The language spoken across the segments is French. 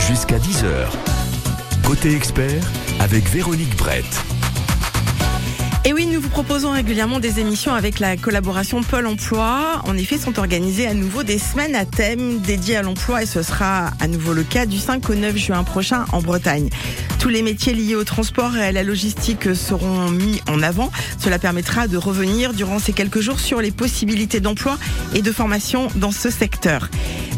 Jusqu'à 10h. Côté expert avec Véronique Brett. Et oui, nous vous proposons régulièrement des émissions avec la collaboration Pôle Emploi. En effet, sont organisées à nouveau des semaines à thème dédiées à l'emploi et ce sera à nouveau le cas du 5 au 9 juin prochain en Bretagne. Tous les métiers liés au transport et à la logistique seront mis en avant. Cela permettra de revenir durant ces quelques jours sur les possibilités d'emploi et de formation dans ce secteur.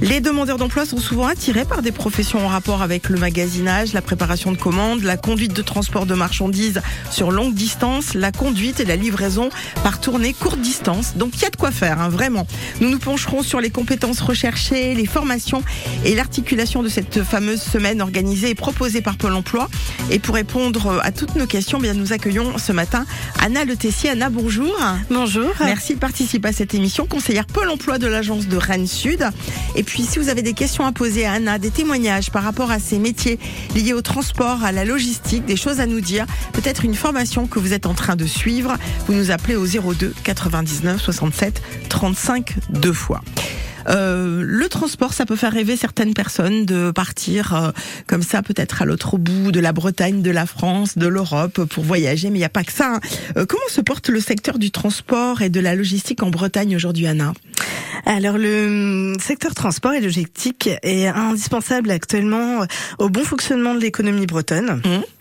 Les demandeurs d'emploi sont souvent attirés par des professions en rapport avec le magasinage, la préparation de commandes, la conduite de transport de marchandises sur longue distance, la conduite et la livraison par tournée courte distance. Donc il y a de quoi faire, hein, vraiment. Nous nous pencherons sur les compétences recherchées, les formations et l'articulation de cette fameuse semaine organisée et proposée par Pôle Emploi. Et pour répondre à toutes nos questions, bien nous accueillons ce matin Anna Le Tessier. Anna, bonjour. Bonjour. Merci de participer à cette émission, conseillère Pôle Emploi de l'agence de Rennes Sud. Et puis si vous avez des questions à poser à Anna, des témoignages par rapport à ces métiers liés au transport, à la logistique, des choses à nous dire, peut-être une formation que vous êtes en train de suivre, vous nous appelez au 02 99 67 35 deux fois. Euh, le transport, ça peut faire rêver certaines personnes de partir euh, comme ça, peut-être à l'autre bout de la Bretagne, de la France, de l'Europe pour voyager. Mais il n'y a pas que ça. Hein. Euh, comment se porte le secteur du transport et de la logistique en Bretagne aujourd'hui, Anna? Alors le secteur transport et logistique est indispensable actuellement au bon fonctionnement de l'économie bretonne. Mmh.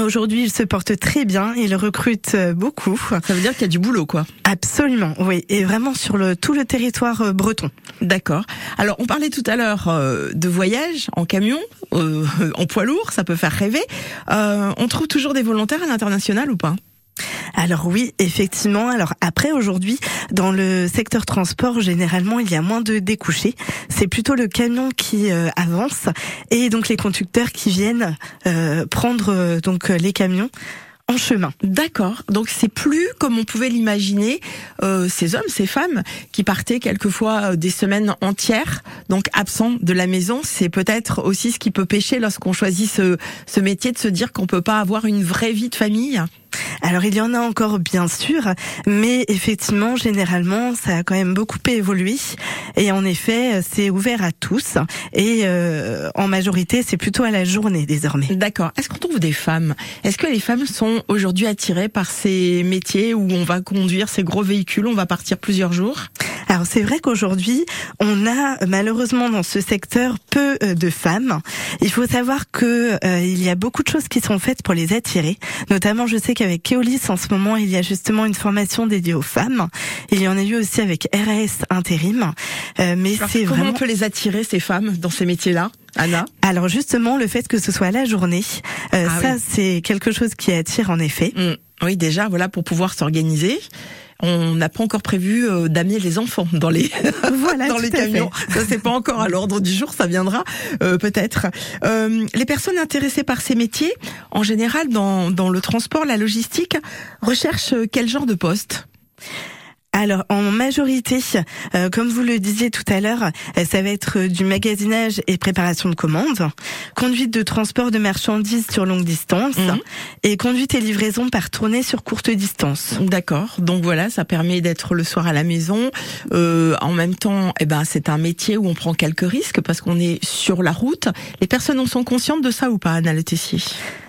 Aujourd'hui, il se porte très bien, il recrute euh, beaucoup. Ça veut dire qu'il y a du boulot, quoi. Absolument, oui, et vraiment sur le tout le territoire euh, breton. D'accord. Alors, on parlait tout à l'heure euh, de voyage en camion, en poids lourd, ça peut faire rêver. on trouve toujours des volontaires à l'international ou pas? Alors oui, effectivement. Alors après, aujourd'hui, dans le secteur transport, généralement, il y a moins de découchés. C'est plutôt le camion qui euh, avance et donc les conducteurs qui viennent euh, prendre euh, donc les camions en chemin. D'accord. Donc c'est plus comme on pouvait l'imaginer euh, ces hommes, ces femmes qui partaient quelquefois des semaines entières, donc absents de la maison. C'est peut-être aussi ce qui peut pêcher lorsqu'on choisit ce, ce métier de se dire qu'on peut pas avoir une vraie vie de famille. Alors il y en a encore bien sûr, mais effectivement généralement ça a quand même beaucoup évolué et en effet c'est ouvert à tous et euh, en majorité c'est plutôt à la journée désormais. D'accord. Est-ce qu'on trouve des femmes? Est-ce que les femmes sont aujourd'hui attirées par ces métiers où on va conduire ces gros véhicules, on va partir plusieurs jours? Alors c'est vrai qu'aujourd'hui, on a malheureusement dans ce secteur peu euh, de femmes. Il faut savoir que euh, il y a beaucoup de choses qui sont faites pour les attirer. Notamment, je sais qu'avec Keolis en ce moment, il y a justement une formation dédiée aux femmes. Il y en a eu aussi avec RAS Intérim. Euh, mais c'est vraiment comment on peut les attirer ces femmes dans ces métiers-là Anna? Alors justement, le fait que ce soit la journée, ah ça c'est quelque chose qui attire en effet. Mmh. Oui, déjà, voilà, pour pouvoir s'organiser. On n'a pas encore prévu euh, d'amener les enfants dans les voilà, dans les camions. Ça c'est pas encore à l'ordre du jour, ça viendra euh, peut-être. Euh, les personnes intéressées par ces métiers, en général dans dans le transport, la logistique, recherchent quel genre de poste? Alors en majorité, euh, comme vous le disiez tout à l'heure, euh, ça va être euh, du magasinage et préparation de commandes, conduite de transport de marchandises sur longue distance mhm. et conduite et livraison par tournée sur courte distance. D'accord. Donc voilà, ça permet d'être le soir à la maison. en même temps, eh ben c'est un métier où on prend quelques risques parce qu'on est sur la route. Les personnes en sont conscientes de ça ou pas, Anna Le Tessier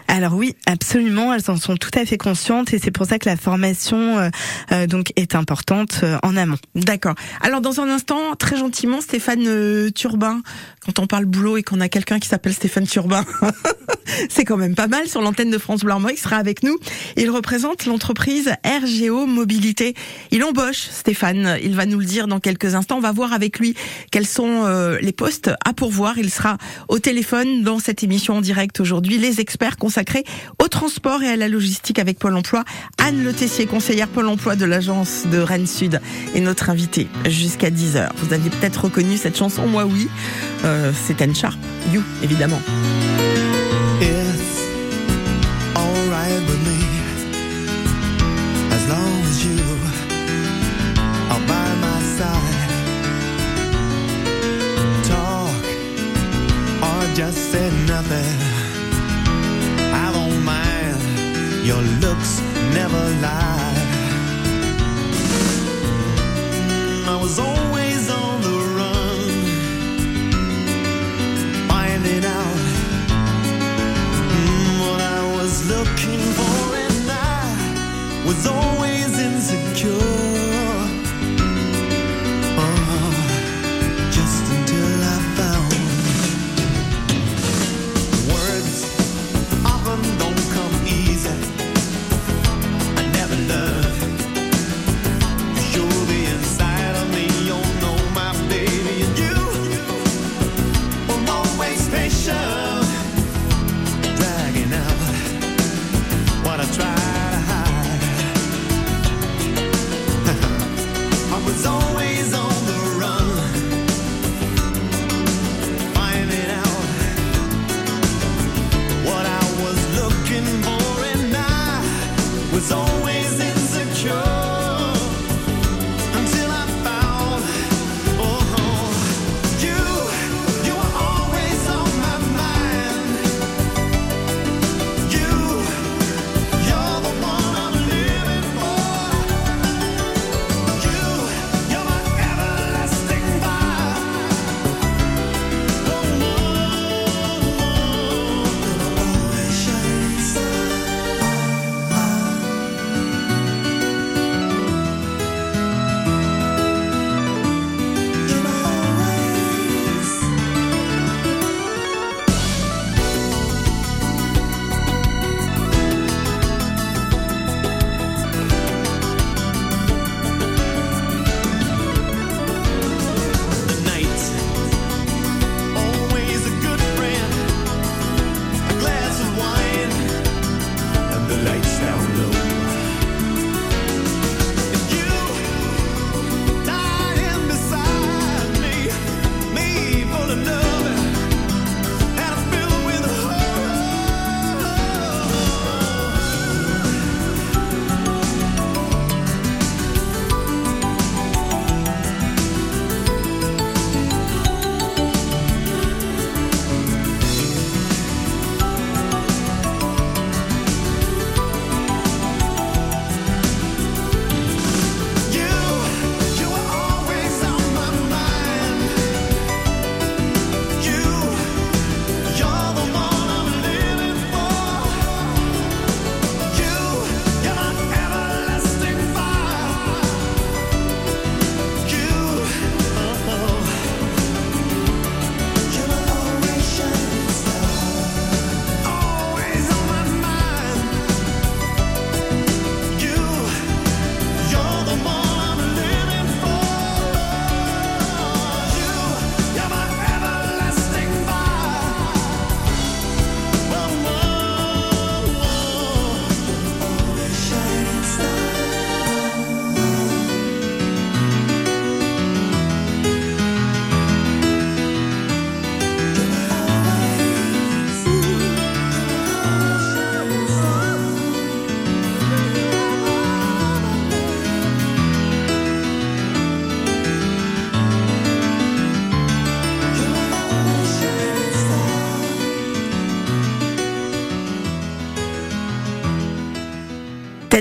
alors oui, absolument, elles en sont tout à fait conscientes et c'est pour ça que la formation euh, euh, donc est importante euh, en amont. D'accord. Alors dans un instant, très gentiment, Stéphane Turbin, quand on parle boulot et qu'on a quelqu'un qui s'appelle Stéphane Turbin, c'est quand même pas mal sur l'antenne de France Bleu il sera avec nous. Il représente l'entreprise RGO Mobilité. Il embauche Stéphane, il va nous le dire dans quelques instants. On va voir avec lui quels sont les postes à pourvoir. Il sera au téléphone dans cette émission en direct aujourd'hui. Les experts consacré au transport et à la logistique avec Pôle Emploi. Anne Le Tessier, conseillère Pôle Emploi de l'agence de Rennes Sud, est notre invitée jusqu'à 10h. Vous aviez peut-être reconnu cette chanson, moi oui. Euh, c'est Anne Sharp, You, évidemment. just nothing Looks never lie. I was always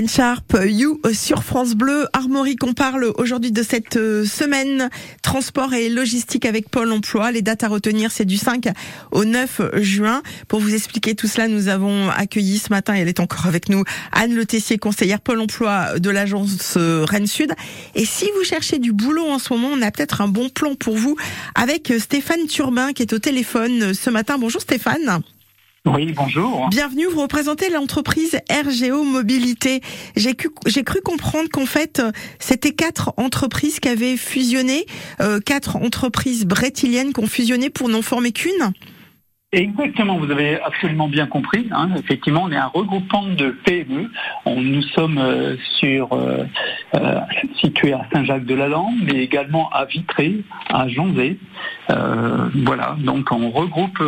Sharp, You sur France Bleu. Armorique, on parle aujourd'hui de cette euh, semaine transport et logistique avec Pôle emploi. Les dates à retenir, c'est du 5 au 9 juin. Pour vous expliquer tout cela, nous avons accueilli ce matin, et elle est encore avec nous, Anne Le Tessier, conseillère Pôle emploi de l'agence euh, Rennes Sud. Et si vous cherchez du boulot en ce moment, on a peut-être un bon plan pour vous avec Stéphane Turbin qui est au téléphone ce matin. Bonjour Stéphane. Oui, bonjour. Bienvenue, vous représentez l'entreprise RGO Mobilité. J'ai cru, comprendre qu'en fait, c'était quatre entreprises qui avaient fusionné, euh, quatre entreprises brétiliennes qui ont fusionné pour n'en former qu'une. Exactement, vous avez absolument bien compris. Hein. Effectivement, on est un regroupement de PME. On, nous sommes euh, sur euh, euh, situés à Saint-Jacques-de-la-Lande, mais également à Vitré, à Jonzé. voilà, donc on regroupe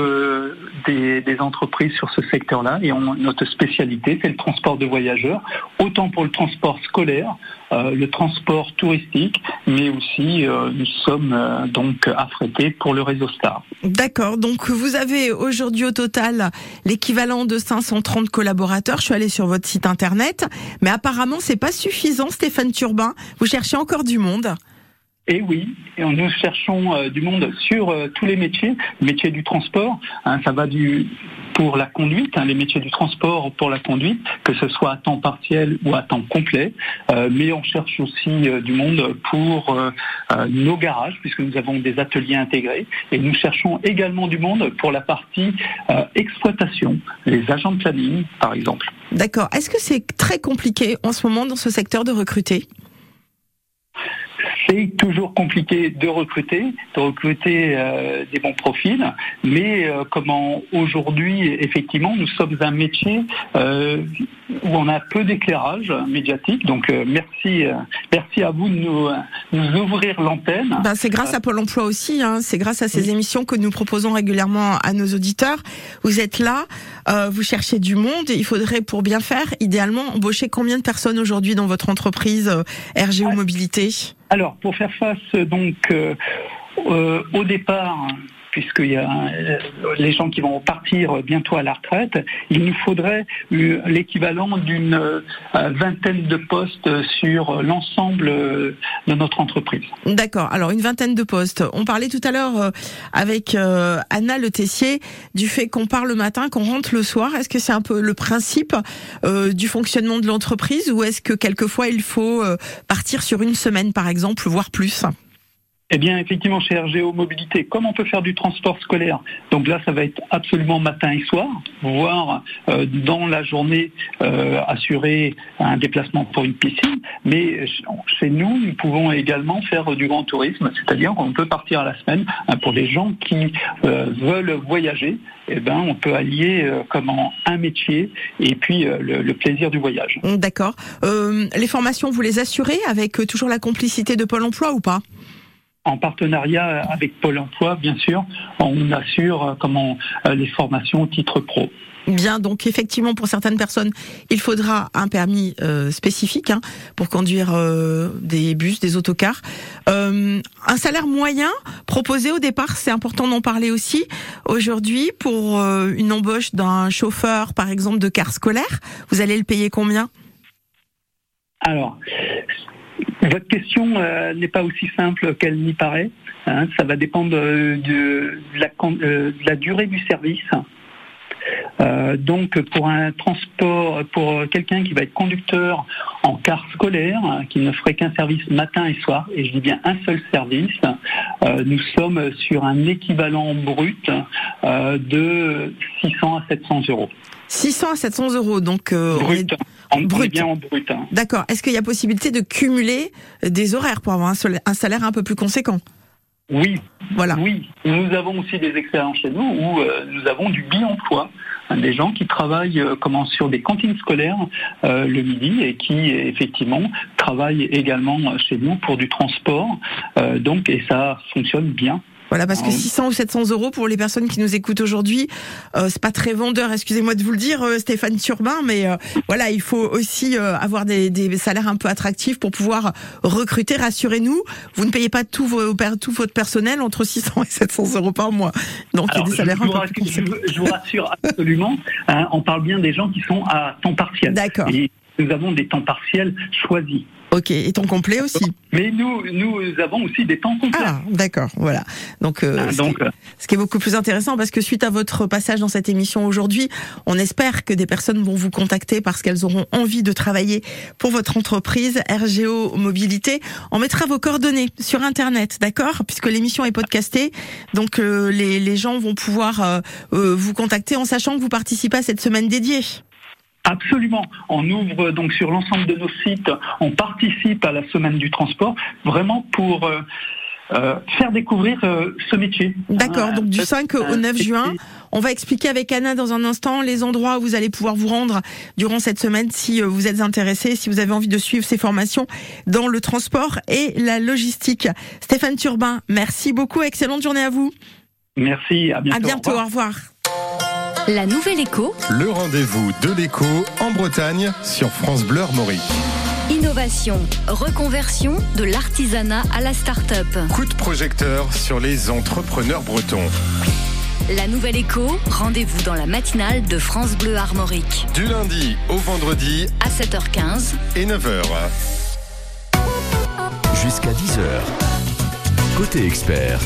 des, des, entreprises sur ce secteur-là et on, notre spécialité, c'est le transport de voyageurs, autant pour le transport scolaire, le transport touristique, mais aussi nous sommes donc affrétés pour le réseau Star. D'accord, donc vous avez aujourd'hui au total l'équivalent de 530 collaborateurs. Je suis allée sur votre site internet, mais apparemment c'est pas suffisant, Stéphane Turbin. Vous cherchez encore du monde. Et oui, nous cherchons euh, du monde sur euh, tous les métiers, métiers du transport, hein, ça va du pour la conduite, hein, les métiers du transport pour la conduite, que ce soit à temps partiel ou à temps complet, euh, mais on cherche aussi du monde pour nos garages, puisque nous avons des ateliers intégrés, et nous cherchons également du monde pour la partie exploitation, les agents de planning, par exemple. D'accord. Est-ce que c'est très compliqué en ce moment dans ce secteur de recruter? C'est toujours compliqué de recruter, de recruter euh, des bons profils, mais euh, comment aujourd'hui, effectivement, nous sommes un métier euh, où on a peu d'éclairage médiatique. Donc merci, merci à vous de nous, nous ouvrir l'antenne. Ben, c'est grâce à Pôle Emploi aussi, hein, c'est grâce à ces émissions que nous proposons régulièrement à nos auditeurs. Vous êtes là, vous cherchez du monde, il faudrait pour bien faire, idéalement, embaucher combien de personnes aujourd'hui dans votre entreprise RGO Mobilité? Alors, pour faire face donc euh, euh, au départ, puisqu'il y a euh, les gens qui vont partir bientôt à la retraite, il nous faudrait l'équivalent d'une vingtaine de postes sur l'ensemble de notre entreprise. D'accord. Alors une vingtaine de postes. On parlait tout à l'heure avec Anna Le Tessier du fait qu'on part le matin, qu'on rentre le soir. Est-ce que c'est un peu le principe du fonctionnement de l'entreprise ou est-ce que quelquefois il faut partir sur une semaine par exemple, voire plus? Eh bien, effectivement, chez RGO Mobilité, comme on peut faire du transport scolaire, donc là, ça va être absolument matin et soir, voire euh, dans la journée euh, assurer un déplacement pour une piscine. Mais chez nous, nous pouvons également faire du grand tourisme, c'est-à-dire qu'on peut partir à la semaine hein, pour les gens qui euh, veulent voyager. Eh ben, on peut allier comment un métier et puis le, le, plaisir du voyage. D'accord. les formations, vous les assurez avec toujours la complicité de Pôle Emploi ou pas? En partenariat avec Pôle Emploi, bien sûr, on assure euh, comment euh, les formations au titre pro. Bien, donc effectivement, pour certaines personnes, il faudra un permis euh, spécifique hein, pour conduire des bus, des autocars. un salaire moyen proposé au départ, c'est important d'en parler aussi. Aujourd'hui, pour une embauche d'un chauffeur, par exemple, de car scolaire, vous allez le payer combien? Alors, votre question euh, n'est pas aussi simple qu'elle n'y paraît. Hein. ça va dépendre euh, de, la, durée du service. Euh, donc pour un transport, pour quelqu'un qui va être conducteur en car scolaire, qui ne ferait qu'un service matin et soir, et je dis bien un seul service, nous sommes sur un équivalent brut de 600 à 700 euros. 600 à 700 euros, donc brut. En brut. bien en brut. Hein. D'accord. Est-ce qu'il y a possibilité de cumuler des horaires pour avoir un salaire un peu plus conséquent? Oui. Voilà. Oui. Nous avons aussi des expériences chez nous où euh, nous avons du bi-emploi hein, des gens qui travaillent euh, comment sur des cantines scolaires euh, le midi et qui effectivement travaillent également chez nous pour du transport. donc et ça fonctionne bien. Voilà, parce que 600 ou 700 euros pour les personnes qui nous écoutent aujourd'hui, euh, c'est pas très vendeur. Excusez-moi de vous le dire, euh, Stéphane Turbin, mais euh, voilà, il faut aussi euh, avoir des, des, salaires un peu attractifs pour pouvoir recruter. Rassurez-nous, vous ne payez pas tout, vos, tout votre personnel entre 600 et 700 euros par mois. Donc il y a des salaires un peu plus je, je, vous rassure absolument. Hein, on parle bien des gens qui sont à temps partiel. D'accord nous avons des temps partiels choisis. Ok, et temps complet aussi. Mais nous, nous avons aussi des temps complets. Ah, d'accord, voilà. Donc, euh, Ah, ce, donc, qui, euh, ce qui est beaucoup plus intéressant, parce que suite à votre passage dans cette émission aujourd'hui, on espère que des personnes vont vous contacter parce qu'elles auront envie de travailler pour votre entreprise RGO Mobilité. On mettra vos coordonnées sur Internet, d'accord? Puisque l'émission est podcastée, donc euh, les, les gens vont pouvoir euh, euh, vous contacter en sachant que vous participez à cette semaine dédiée. Absolument. On ouvre donc sur l'ensemble de nos sites, on participe à la semaine du transport, vraiment pour euh, euh, faire découvrir euh, ce métier. D'accord, donc du euh, 5 au 9 c'est- juin, on va expliquer avec Anna dans un instant les endroits où vous allez pouvoir vous rendre durant cette semaine si vous êtes intéressé, si vous avez envie de suivre ces formations dans le transport et la logistique. Stéphane Turbin, merci beaucoup, excellente journée à vous. Merci, à bientôt. À Au bientôt, revoir. au revoir. La nouvelle écho, Le rendez-vous de l'écho en Bretagne sur France Bleu Armorique. innovation, reconversion de l'artisanat à la start-up. Coup de projecteur sur les entrepreneurs bretons. La nouvelle écho, rendez-vous dans la matinale de France Bleu Armorique. Du lundi au vendredi À 7h15, et 9h. Jusqu'à 10h. Côté expert,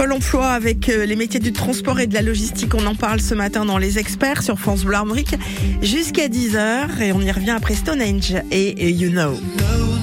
Pôle emploi avec euh, les métiers du transport et de la logistique, on en parle ce matin dans Les Experts sur France Bleu Armorique jusqu'à 10h et on y revient après Stonehenge et euh, You Know.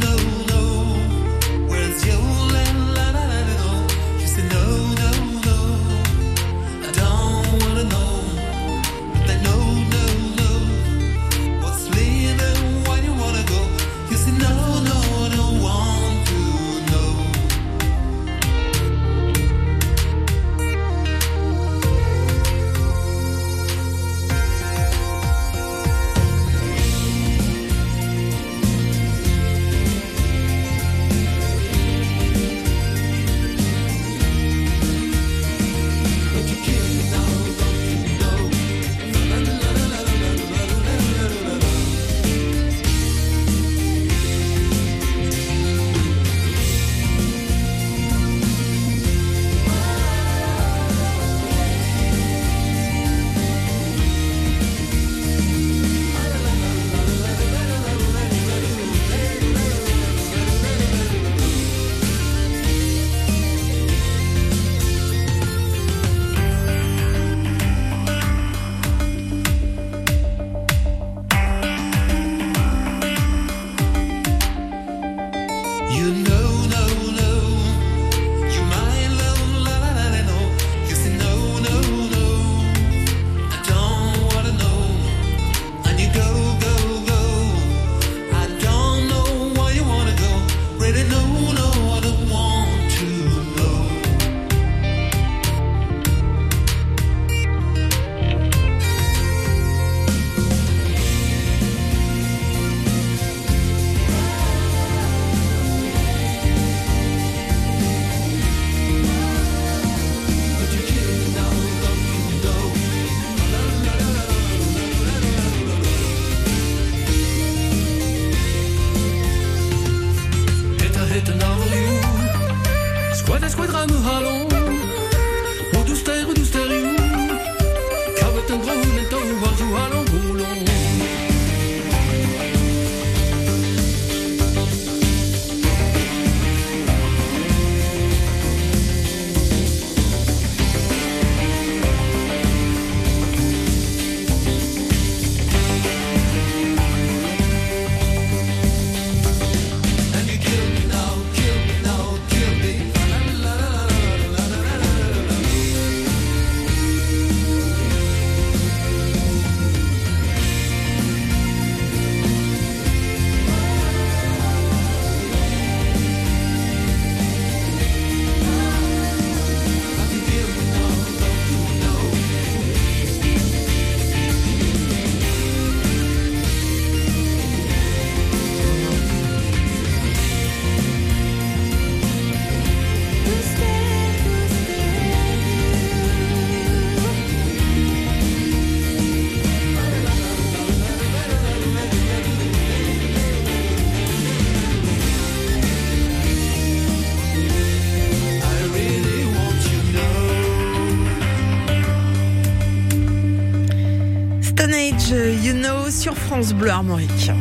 You Know, sur France Bleu Armorique.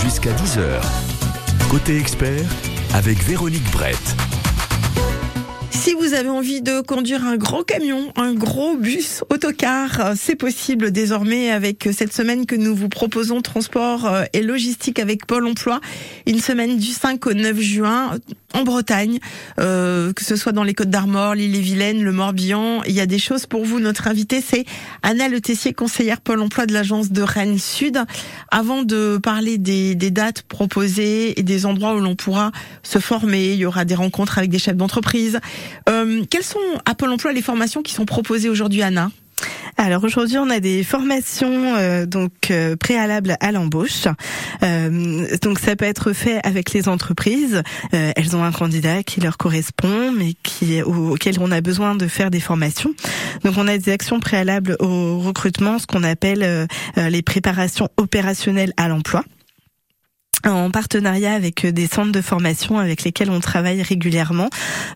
Jusqu'à 10h. Côté expert, avec Véronique Brett. Si vous avez envie de conduire un gros camion, un gros bus, autocar, c'est possible désormais avec cette semaine que nous vous proposons transport euh, et logistique avec Pôle Emploi. Une semaine du 5 au 9 juin en Bretagne, euh, que ce soit dans les Côtes d'Armor, l'île-et-Vilaine, le Morbihan. Il y a des choses pour vous. Notre invité, c'est Anna Le Tessier, conseillère Pôle Emploi de l'agence de Rennes Sud. Avant de parler des, des dates proposées et des endroits où l'on pourra se former, il y aura des rencontres avec des chefs d'entreprise. Euh, quelles sont à Pôle Emploi les formations qui sont proposées aujourd'hui, Anna? Alors aujourd'hui, on a des formations euh, donc euh, préalables à l'embauche. Euh, donc ça peut être fait avec les entreprises. elles ont un candidat qui leur correspond, mais qui auquel on a besoin de faire des formations. Donc on a des actions préalables au recrutement, ce qu'on appelle les préparations opérationnelles à l'emploi en partenariat avec des centres de formation avec lesquels on travaille régulièrement,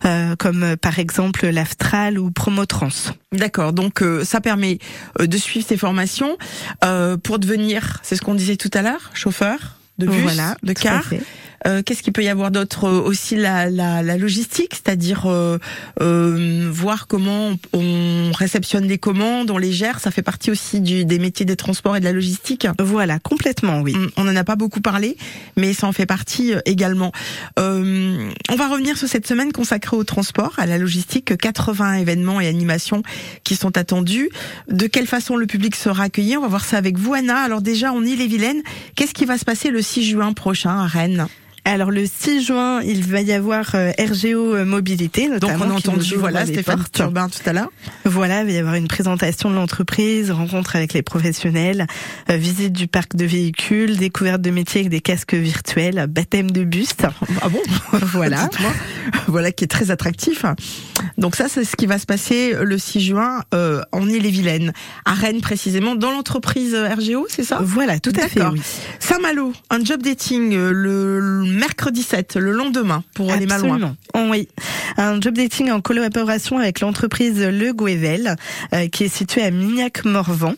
euh, comme euh, par exemple l'Aftral ou Promotrans. D'accord, donc euh, ça permet de suivre ces formations pour devenir, c'est ce qu'on disait tout à l'heure, chauffeur de bus, voilà, de car. Euh, qu'est-ce qu'il peut y avoir d'autre euh, Aussi la, la, la logistique, c'est-à-dire euh, euh, voir comment on, réceptionne les commandes, on les gère. Ça fait partie aussi du, des métiers des transports et de la logistique. Voilà, complètement, oui. On n'en a pas beaucoup parlé, mais ça en fait partie également. Euh, on va revenir sur cette semaine consacrée au transport, à la logistique. 80 événements et animations qui sont attendus. De quelle façon le public sera accueilli? On va voir ça avec vous, Anna. Alors déjà, en Ille-et-Vilaine, qu'est-ce qui va se passer le 6 juin prochain à Rennes? Alors le 6 juin, il va y avoir euh, RGO euh, Mobilité, notamment. Donc on a entendu voilà Stéphane Turbin tout à l'heure. Voilà, il va y avoir une présentation de l'entreprise, rencontre avec les professionnels, euh, visite du parc de véhicules, découverte de métiers avec des casques virtuels, baptême de buste. Ah bon? Voilà. voilà qui est très attractif. Donc ça c'est ce qui va se passer le 6 juin euh, en Ille-et-Vilaine, à Rennes précisément, dans l'entreprise RGO, c'est ça? Voilà, tout à fait. Oui. Saint-Malo, un job dating le mercredi 7, le lendemain, pour aller Malouins. Oh, oui, un job dating en collaboration avec l'entreprise Le Gouevel, euh, qui est située à Mignac-Morvan.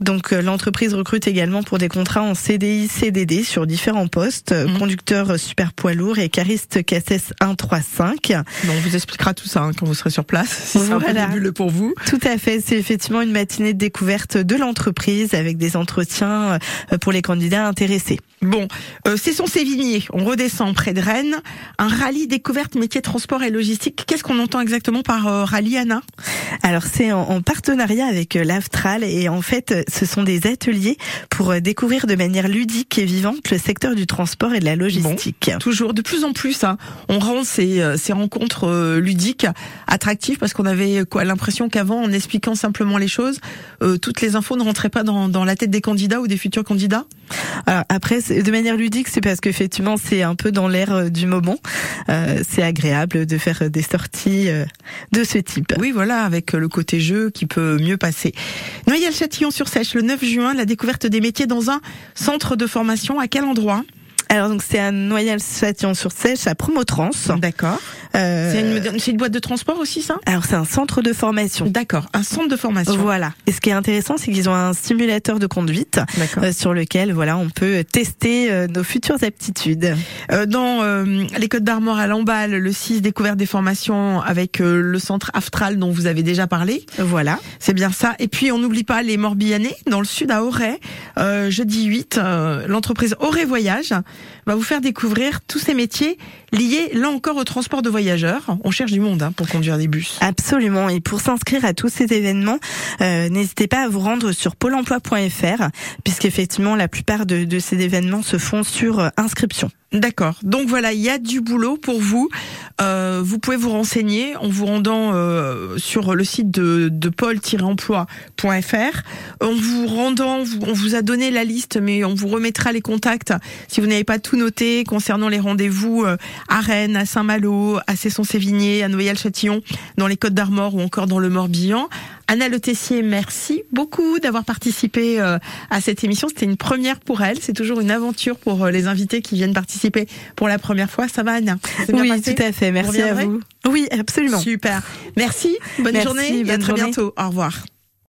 Donc euh, l'entreprise recrute également pour des contrats en CDI, CDD sur différents postes, mmh. conducteur super poids lourd et cariste KSS 135. on vous expliquera tout ça hein, quand vous serez sur place, si c'est un peu pour vous. Tout à fait, c'est effectivement une matinée de découverte de l'entreprise avec des entretiens euh, pour les candidats intéressés. Bon, euh, c'est son Sévigné, on redescend près de Rennes, un rallye découverte métier transport et logistique. Qu'est-ce qu'on entend exactement par euh, rallye, Anna? Alors c'est en, en, partenariat avec l'Aftral et en fait ce sont des ateliers pour euh, découvrir de manière ludique et vivante le secteur du transport et de la logistique. toujours, de plus en plus, hein, on rend ces, euh, ces rencontres euh, ludiques attractives parce qu'on avait quoi l'impression qu'avant, en expliquant simplement les choses, toutes les infos ne rentraient pas dans, dans la tête des candidats ou des futurs candidats. Alors après, de manière ludique, c'est parce qu'effectivement, c'est un peu dans l'air du moment. Euh, c'est agréable de faire des sorties de ce type. Oui, voilà, avec le côté jeu qui peut mieux passer. Sèche, le 9 juin, la découverte des métiers dans un centre de formation. À quel endroit? Alors donc c'est à Noyal-Châtillon-sur-Sèche à Promotrans. D'accord. Euh... C'est une, boîte de transport aussi ça? Alors c'est un centre de formation. D'accord, un centre de formation. Voilà. Et ce qui est intéressant, c'est qu'ils ont un simulateur de conduite euh, sur lequel voilà on peut tester euh, nos futures aptitudes. Euh, dans euh, les Côtes d'Armor à Lamballe, le 6 découverte des formations avec le centre Aftral dont vous avez déjà parlé. Voilà. C'est bien ça. Et puis on n'oublie pas les Morbihanais dans le sud à Auray, jeudi 8, l'entreprise Auray Voyage va vous faire découvrir tous ces métiers liés, là encore, au transport de voyageurs. On cherche du monde hein, pour conduire des bus. Absolument. Et pour s'inscrire à tous ces événements, euh, n'hésitez pas à vous rendre sur pôle emploi.fr, puisqu'effectivement, la plupart de, de ces événements se font sur euh, inscription. D'accord. Donc voilà, il y a du boulot pour vous. Euh, vous pouvez vous renseigner en vous rendant euh, sur le site de, de pôle-emploi.fr. En vous rendant, on vous a donné la liste, mais on vous remettra les contacts si vous n'avez pas tout noté concernant les rendez-vous euh, à Rennes, à Saint-Malo, à Cesson-Sévigné, à Noyal-Châtillon, dans les Côtes d'Armor ou encore dans le Morbihan. Anna Le Tessier, merci beaucoup d'avoir participé euh, à cette émission. C'était une première pour elle. C'est toujours une aventure pour les invités qui viennent participer pour la première fois. Ça va, Anna? Oui, tout à fait. Merci à vous. Oui, absolument. Super. Merci. Bonne journée et à très bientôt. Au revoir.